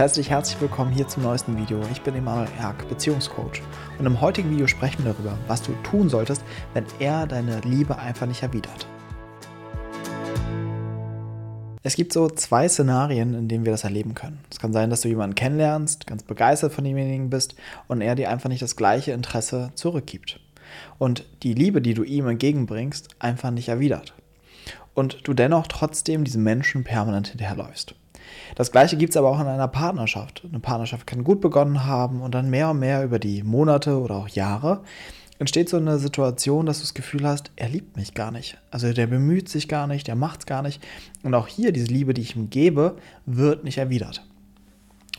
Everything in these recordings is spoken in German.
heiße dich herzlich willkommen hier zum neuesten Video. Ich bin Emanuel Erk, Beziehungscoach. Und im heutigen Video sprechen wir darüber, was du tun solltest, wenn er deine Liebe einfach nicht erwidert. Es gibt so zwei Szenarien, in denen wir das erleben können. Es kann sein, dass du jemanden kennenlernst, ganz begeistert von demjenigen bist und er dir einfach nicht das gleiche Interesse zurückgibt. Und die Liebe, die du ihm entgegenbringst, einfach nicht erwidert. Und du dennoch trotzdem diesem Menschen permanent hinterherläufst. Das gleiche gibt es aber auch in einer Partnerschaft. Eine Partnerschaft kann gut begonnen haben und dann mehr und mehr über die Monate oder auch Jahre entsteht so eine Situation, dass du das Gefühl hast, er liebt mich gar nicht. Also der bemüht sich gar nicht, der macht es gar nicht. Und auch hier, diese Liebe, die ich ihm gebe, wird nicht erwidert.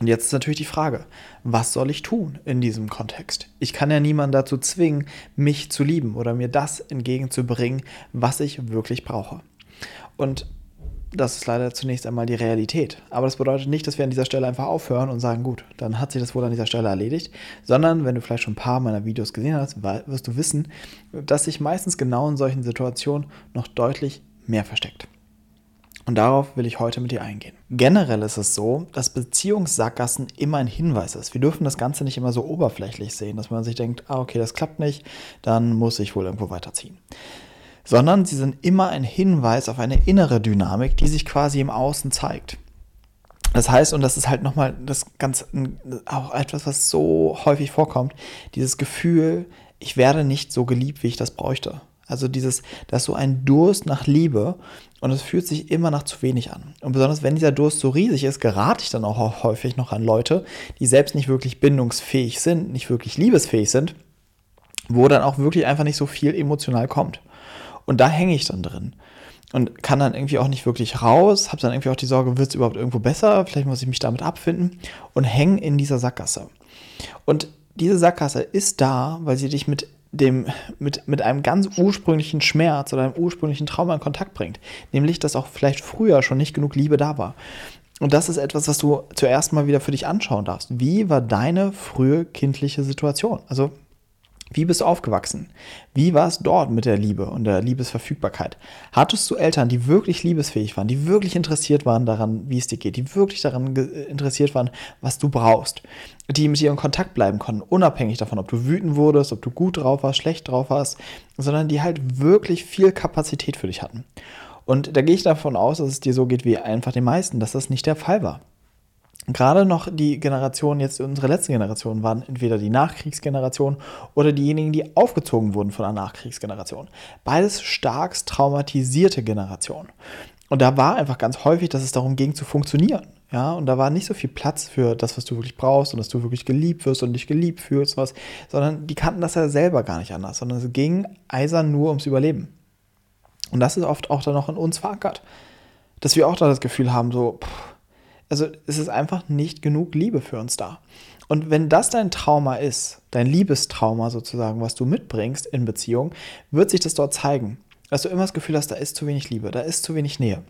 Und jetzt ist natürlich die Frage, was soll ich tun in diesem Kontext? Ich kann ja niemanden dazu zwingen, mich zu lieben oder mir das entgegenzubringen, was ich wirklich brauche. Und das ist leider zunächst einmal die Realität. Aber das bedeutet nicht, dass wir an dieser Stelle einfach aufhören und sagen, gut, dann hat sich das wohl an dieser Stelle erledigt, sondern wenn du vielleicht schon ein paar meiner Videos gesehen hast, wirst du wissen, dass sich meistens genau in solchen Situationen noch deutlich mehr versteckt. Und darauf will ich heute mit dir eingehen. Generell ist es so, dass Beziehungssackgassen immer ein Hinweis ist. Wir dürfen das Ganze nicht immer so oberflächlich sehen, dass man sich denkt, ah, okay, das klappt nicht, dann muss ich wohl irgendwo weiterziehen sondern sie sind immer ein Hinweis auf eine innere Dynamik, die sich quasi im Außen zeigt. Das heißt, und das ist halt nochmal das ganz, auch etwas, was so häufig vorkommt, dieses Gefühl, ich werde nicht so geliebt, wie ich das bräuchte. Also dieses, da ist so ein Durst nach Liebe und es fühlt sich immer nach zu wenig an. Und besonders wenn dieser Durst so riesig ist, gerate ich dann auch häufig noch an Leute, die selbst nicht wirklich bindungsfähig sind, nicht wirklich liebesfähig sind, wo dann auch wirklich einfach nicht so viel emotional kommt. Und da hänge ich dann drin. Und kann dann irgendwie auch nicht wirklich raus, habe dann irgendwie auch die Sorge, wird es überhaupt irgendwo besser? Vielleicht muss ich mich damit abfinden und hänge in dieser Sackgasse. Und diese Sackgasse ist da, weil sie dich mit dem, mit, mit einem ganz ursprünglichen Schmerz oder einem ursprünglichen Trauma in Kontakt bringt. Nämlich, dass auch vielleicht früher schon nicht genug Liebe da war. Und das ist etwas, was du zuerst mal wieder für dich anschauen darfst. Wie war deine frühe kindliche Situation? Also wie bist du aufgewachsen? Wie war es dort mit der Liebe und der Liebesverfügbarkeit? Hattest du Eltern, die wirklich liebesfähig waren, die wirklich interessiert waren daran, wie es dir geht, die wirklich daran interessiert waren, was du brauchst, die mit dir in Kontakt bleiben konnten, unabhängig davon, ob du wütend wurdest, ob du gut drauf warst, schlecht drauf warst, sondern die halt wirklich viel Kapazität für dich hatten. Und da gehe ich davon aus, dass es dir so geht wie einfach den meisten, dass das nicht der Fall war gerade noch die Generation, jetzt unsere letzte Generation, waren entweder die Nachkriegsgeneration oder diejenigen, die aufgezogen wurden von der Nachkriegsgeneration. Beides stark traumatisierte Generationen. Und da war einfach ganz häufig, dass es darum ging, zu funktionieren. Ja, und da war nicht so viel Platz für das, was du wirklich brauchst und dass du wirklich geliebt wirst und dich geliebt fühlst, was, sondern die kannten das ja selber gar nicht anders, sondern es ging eisern nur ums Überleben. Und das ist oft auch dann noch in uns verankert. Dass wir auch da das Gefühl haben, so, pff, also es ist einfach nicht genug Liebe für uns da. Und wenn das dein Trauma ist, dein Liebestrauma sozusagen, was du mitbringst in Beziehung, wird sich das dort zeigen. Dass du immer das Gefühl hast, da ist zu wenig Liebe, da ist zu wenig Nähe.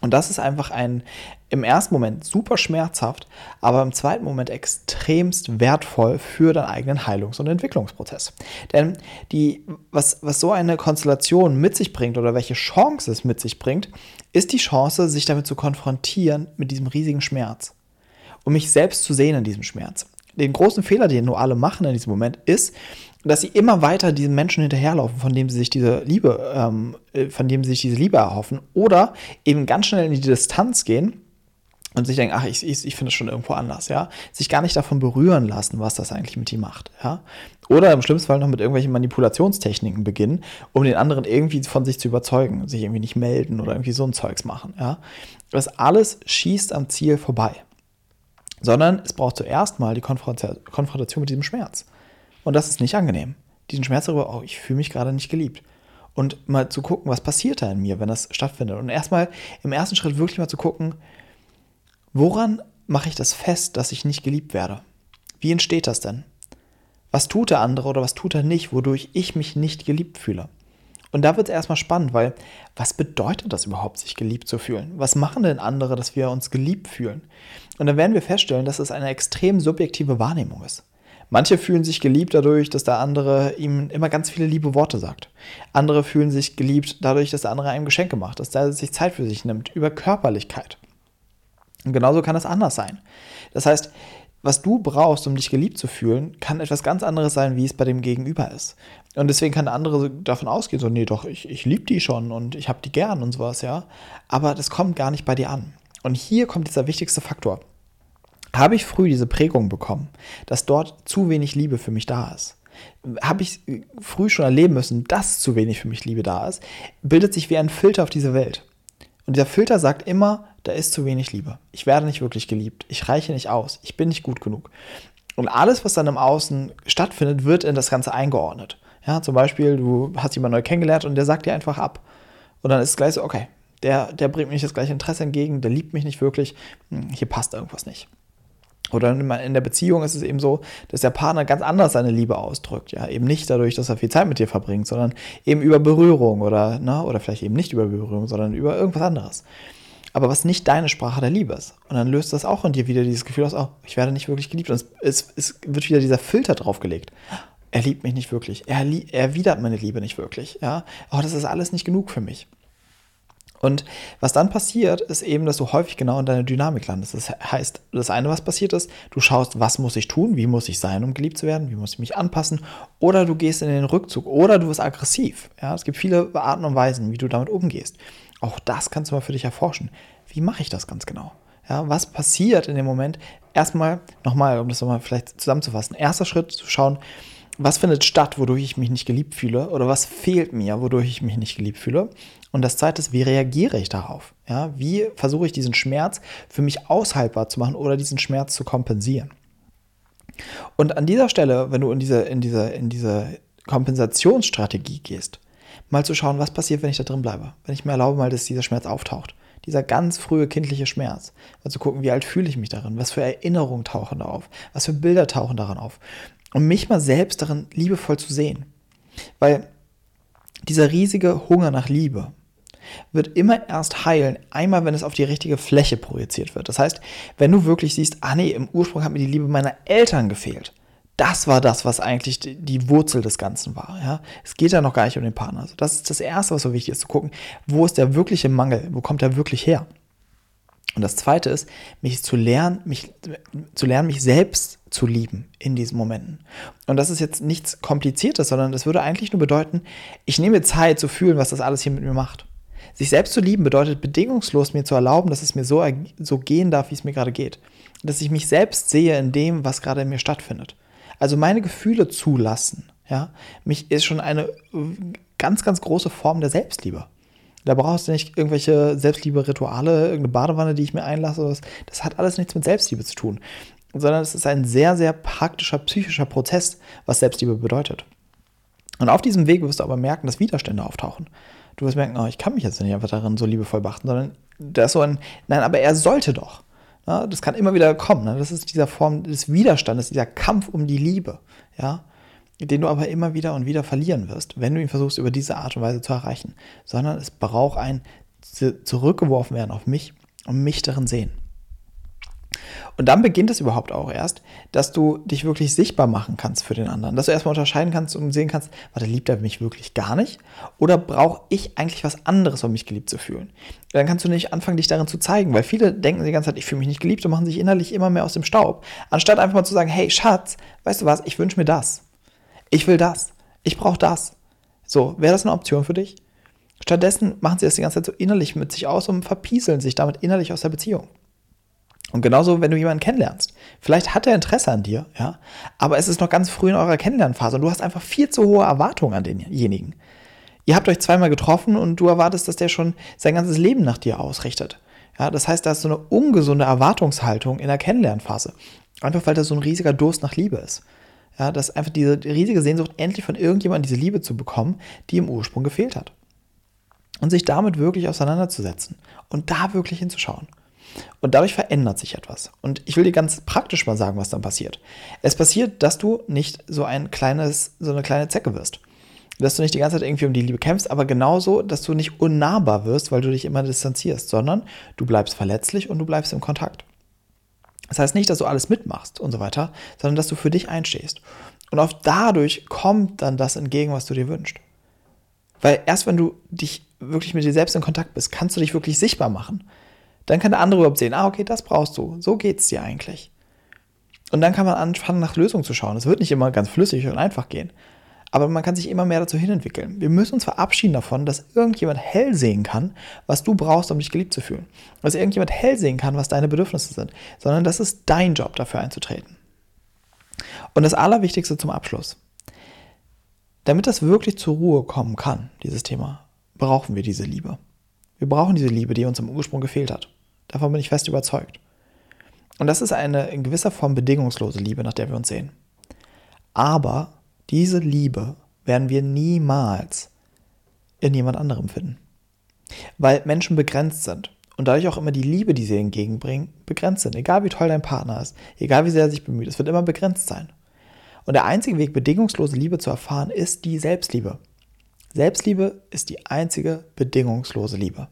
Und das ist einfach ein im ersten Moment super schmerzhaft, aber im zweiten Moment extremst wertvoll für deinen eigenen Heilungs- und Entwicklungsprozess. Denn die, was, was so eine Konstellation mit sich bringt oder welche Chance es mit sich bringt, ist die Chance, sich damit zu konfrontieren mit diesem riesigen Schmerz. Um mich selbst zu sehen in diesem Schmerz. Den großen Fehler, den nur alle machen in diesem Moment, ist, dass sie immer weiter diesen Menschen hinterherlaufen, von dem sie sich diese Liebe, ähm, äh, von dem sie sich diese Liebe erhoffen, oder eben ganz schnell in die Distanz gehen und sich denken, ach, ich, ich, ich finde es schon irgendwo anders, ja. Sich gar nicht davon berühren lassen, was das eigentlich mit ihm macht, ja. Oder im schlimmsten Fall noch mit irgendwelchen Manipulationstechniken beginnen, um den anderen irgendwie von sich zu überzeugen, sich irgendwie nicht melden oder irgendwie so ein Zeugs machen, ja. Das alles schießt am Ziel vorbei. Sondern es braucht zuerst mal die Konfrontation mit diesem Schmerz. Und das ist nicht angenehm. Diesen Schmerz darüber, oh, ich fühle mich gerade nicht geliebt. Und mal zu gucken, was passiert da in mir, wenn das stattfindet. Und erstmal im ersten Schritt wirklich mal zu gucken, woran mache ich das fest, dass ich nicht geliebt werde? Wie entsteht das denn? Was tut der andere oder was tut er nicht, wodurch ich mich nicht geliebt fühle? Und da wird es erstmal spannend, weil was bedeutet das überhaupt, sich geliebt zu fühlen? Was machen denn andere, dass wir uns geliebt fühlen? Und dann werden wir feststellen, dass es eine extrem subjektive Wahrnehmung ist. Manche fühlen sich geliebt dadurch, dass der andere ihm immer ganz viele liebe Worte sagt. Andere fühlen sich geliebt dadurch, dass der andere einem Geschenke macht, dass er sich Zeit für sich nimmt, über Körperlichkeit. Und genauso kann es anders sein. Das heißt, was du brauchst, um dich geliebt zu fühlen, kann etwas ganz anderes sein, wie es bei dem Gegenüber ist. Und deswegen kann der andere davon ausgehen, so, nee, doch, ich, ich liebe die schon und ich habe die gern und sowas, ja. Aber das kommt gar nicht bei dir an. Und hier kommt dieser wichtigste Faktor. Habe ich früh diese Prägung bekommen, dass dort zu wenig Liebe für mich da ist? Habe ich früh schon erleben müssen, dass zu wenig für mich Liebe da ist, bildet sich wie ein Filter auf diese Welt. Und dieser Filter sagt immer, da ist zu wenig Liebe. Ich werde nicht wirklich geliebt. Ich reiche nicht aus. Ich bin nicht gut genug. Und alles, was dann im Außen stattfindet, wird in das Ganze eingeordnet. Ja, zum Beispiel, du hast jemanden neu kennengelernt und der sagt dir einfach ab. Und dann ist es gleich so, okay, der, der bringt mir nicht das gleiche Interesse entgegen, der liebt mich nicht wirklich, hm, hier passt irgendwas nicht. Oder in der Beziehung ist es eben so, dass der Partner ganz anders seine Liebe ausdrückt. Ja, eben nicht dadurch, dass er viel Zeit mit dir verbringt, sondern eben über Berührung oder, ne, oder vielleicht eben nicht über Berührung, sondern über irgendwas anderes aber was nicht deine Sprache der Liebe ist. Und dann löst das auch in dir wieder dieses Gefühl aus, oh, ich werde nicht wirklich geliebt. Und es, es, es wird wieder dieser Filter draufgelegt. Er liebt mich nicht wirklich. Er erwidert meine Liebe nicht wirklich. Ja? Oh, das ist alles nicht genug für mich. Und was dann passiert, ist eben, dass du häufig genau in deiner Dynamik landest. Das heißt, das eine, was passiert ist, du schaust, was muss ich tun, wie muss ich sein, um geliebt zu werden, wie muss ich mich anpassen, oder du gehst in den Rückzug, oder du wirst aggressiv. Ja, es gibt viele Arten und Weisen, wie du damit umgehst. Auch das kannst du mal für dich erforschen. Wie mache ich das ganz genau? Ja, was passiert in dem Moment? Erstmal, nochmal, um das nochmal vielleicht zusammenzufassen. Erster Schritt zu schauen, was findet statt, wodurch ich mich nicht geliebt fühle? Oder was fehlt mir, wodurch ich mich nicht geliebt fühle? Und das zweite ist, wie reagiere ich darauf? Ja, wie versuche ich diesen Schmerz für mich aushaltbar zu machen oder diesen Schmerz zu kompensieren? Und an dieser Stelle, wenn du in diese, in diese, in diese Kompensationsstrategie gehst, mal zu schauen, was passiert, wenn ich da drin bleibe. Wenn ich mir erlaube, mal, dass dieser Schmerz auftaucht. Dieser ganz frühe kindliche Schmerz. Mal zu gucken, wie alt fühle ich mich darin? Was für Erinnerungen tauchen da auf? Was für Bilder tauchen daran auf? Und mich mal selbst darin liebevoll zu sehen. Weil dieser riesige Hunger nach Liebe wird immer erst heilen, einmal wenn es auf die richtige Fläche projiziert wird. Das heißt, wenn du wirklich siehst, ah nee, im Ursprung hat mir die Liebe meiner Eltern gefehlt das war das, was eigentlich die Wurzel des Ganzen war. Ja? Es geht ja noch gar nicht um den Partner. Also das ist das Erste, was so wichtig ist, zu gucken, wo ist der wirkliche Mangel, wo kommt der wirklich her? Und das Zweite ist, mich zu lernen, mich zu lernen, mich selbst zu lieben in diesen Momenten. Und das ist jetzt nichts Kompliziertes, sondern das würde eigentlich nur bedeuten, ich nehme Zeit zu fühlen, was das alles hier mit mir macht. Sich selbst zu lieben bedeutet bedingungslos mir zu erlauben, dass es mir so, so gehen darf, wie es mir gerade geht. Dass ich mich selbst sehe in dem, was gerade in mir stattfindet. Also meine Gefühle zulassen, ja, mich ist schon eine ganz, ganz große Form der Selbstliebe. Da brauchst du nicht irgendwelche Selbstliebe-Rituale, irgendeine Badewanne, die ich mir einlasse. Das hat alles nichts mit Selbstliebe zu tun, sondern es ist ein sehr, sehr praktischer psychischer Prozess, was Selbstliebe bedeutet. Und auf diesem Weg wirst du aber merken, dass Widerstände auftauchen. Du wirst merken, oh, ich kann mich jetzt nicht einfach darin so liebevoll beachten, sondern da ist so ein, nein, aber er sollte doch. Ja, das kann immer wieder kommen. Ne? Das ist dieser Form des Widerstandes, dieser Kampf um die Liebe, ja, den du aber immer wieder und wieder verlieren wirst, wenn du ihn versuchst, über diese Art und Weise zu erreichen. Sondern es braucht ein zurückgeworfen werden auf mich und mich darin sehen. Und dann beginnt es überhaupt auch erst, dass du dich wirklich sichtbar machen kannst für den anderen. Dass du erstmal unterscheiden kannst und sehen kannst, warte, liebt er mich wirklich gar nicht? Oder brauche ich eigentlich was anderes, um mich geliebt zu fühlen? Dann kannst du nicht anfangen, dich darin zu zeigen, weil viele denken die ganze Zeit, ich fühle mich nicht geliebt und machen sich innerlich immer mehr aus dem Staub. Anstatt einfach mal zu sagen, hey Schatz, weißt du was, ich wünsche mir das. Ich will das. Ich brauche das. So, wäre das eine Option für dich? Stattdessen machen sie das die ganze Zeit so innerlich mit sich aus und verpieseln sich damit innerlich aus der Beziehung. Und genauso, wenn du jemanden kennenlernst. Vielleicht hat er Interesse an dir, ja, aber es ist noch ganz früh in eurer Kennenlernphase und du hast einfach viel zu hohe Erwartungen an denjenigen. Ihr habt euch zweimal getroffen und du erwartest, dass der schon sein ganzes Leben nach dir ausrichtet. Ja, das heißt, da ist so eine ungesunde Erwartungshaltung in der Kennenlernphase. Einfach weil da so ein riesiger Durst nach Liebe ist. Ja, dass einfach diese riesige Sehnsucht, endlich von irgendjemandem diese Liebe zu bekommen, die im Ursprung gefehlt hat. Und sich damit wirklich auseinanderzusetzen und da wirklich hinzuschauen. Und dadurch verändert sich etwas. Und ich will dir ganz praktisch mal sagen, was dann passiert. Es passiert, dass du nicht so ein kleines, so eine kleine Zecke wirst. Dass du nicht die ganze Zeit irgendwie um die Liebe kämpfst, aber genauso, dass du nicht unnahbar wirst, weil du dich immer distanzierst, sondern du bleibst verletzlich und du bleibst im Kontakt. Das heißt nicht, dass du alles mitmachst und so weiter, sondern dass du für dich einstehst. Und auch dadurch kommt dann das entgegen, was du dir wünschst. Weil erst wenn du dich wirklich mit dir selbst in Kontakt bist, kannst du dich wirklich sichtbar machen Dann kann der andere überhaupt sehen, ah, okay, das brauchst du. So geht es dir eigentlich. Und dann kann man anfangen, nach Lösungen zu schauen. Es wird nicht immer ganz flüssig und einfach gehen. Aber man kann sich immer mehr dazu hinentwickeln. Wir müssen uns verabschieden davon, dass irgendjemand hell sehen kann, was du brauchst, um dich geliebt zu fühlen. Dass irgendjemand hell sehen kann, was deine Bedürfnisse sind. Sondern das ist dein Job, dafür einzutreten. Und das Allerwichtigste zum Abschluss. Damit das wirklich zur Ruhe kommen kann, dieses Thema, brauchen wir diese Liebe. Wir brauchen diese Liebe, die uns im Ursprung gefehlt hat. Davon bin ich fest überzeugt. Und das ist eine in gewisser Form bedingungslose Liebe, nach der wir uns sehen. Aber diese Liebe werden wir niemals in jemand anderem finden. Weil Menschen begrenzt sind und dadurch auch immer die Liebe, die sie entgegenbringen, begrenzt sind. Egal wie toll dein Partner ist, egal wie sehr er sich bemüht, es wird immer begrenzt sein. Und der einzige Weg, bedingungslose Liebe zu erfahren, ist die Selbstliebe. Selbstliebe ist die einzige bedingungslose Liebe.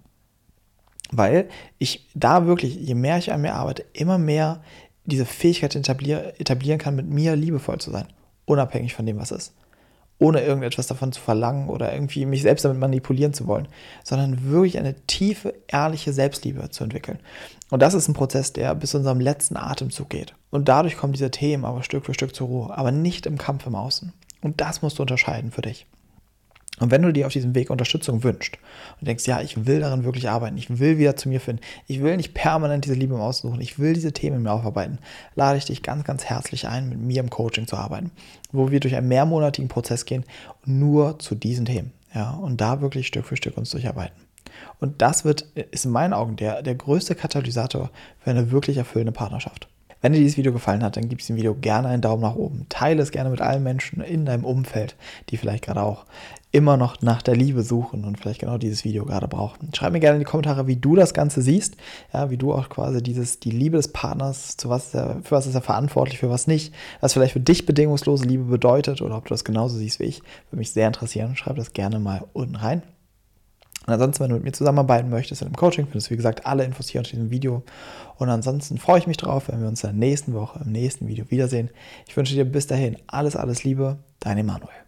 Weil ich da wirklich, je mehr ich an mir arbeite, immer mehr diese Fähigkeit etablieren kann, mit mir liebevoll zu sein. Unabhängig von dem, was ist. Ohne irgendetwas davon zu verlangen oder irgendwie mich selbst damit manipulieren zu wollen, sondern wirklich eine tiefe, ehrliche Selbstliebe zu entwickeln. Und das ist ein Prozess, der bis zu unserem letzten Atemzug geht. Und dadurch kommen diese Themen aber Stück für Stück zur Ruhe, aber nicht im Kampf im Außen. Und das musst du unterscheiden für dich. Und wenn du dir auf diesem Weg Unterstützung wünschst und denkst, ja, ich will daran wirklich arbeiten, ich will wieder zu mir finden, ich will nicht permanent diese Liebe im Außen suchen, ich will diese Themen mir aufarbeiten, lade ich dich ganz, ganz herzlich ein, mit mir im Coaching zu arbeiten, wo wir durch einen mehrmonatigen Prozess gehen, nur zu diesen Themen. Ja, und da wirklich Stück für Stück uns durcharbeiten. Und das wird, ist in meinen Augen der, der größte Katalysator für eine wirklich erfüllende Partnerschaft. Wenn dir dieses Video gefallen hat, dann gib diesem Video gerne einen Daumen nach oben. Teile es gerne mit allen Menschen in deinem Umfeld, die vielleicht gerade auch immer noch nach der Liebe suchen und vielleicht genau dieses Video gerade brauchen. Schreib mir gerne in die Kommentare, wie du das Ganze siehst, ja, wie du auch quasi dieses, die Liebe des Partners, zu was er, für was ist er verantwortlich, für was nicht, was vielleicht für dich bedingungslose Liebe bedeutet oder ob du das genauso siehst wie ich, würde mich sehr interessieren. Schreib das gerne mal unten rein. Und ansonsten, wenn du mit mir zusammenarbeiten möchtest in einem Coaching, findest du, wie gesagt, alle Infos hier unter diesem Video. Und ansonsten freue ich mich drauf, wenn wir uns in der nächsten Woche im nächsten Video wiedersehen. Ich wünsche dir bis dahin alles, alles Liebe, dein Emanuel.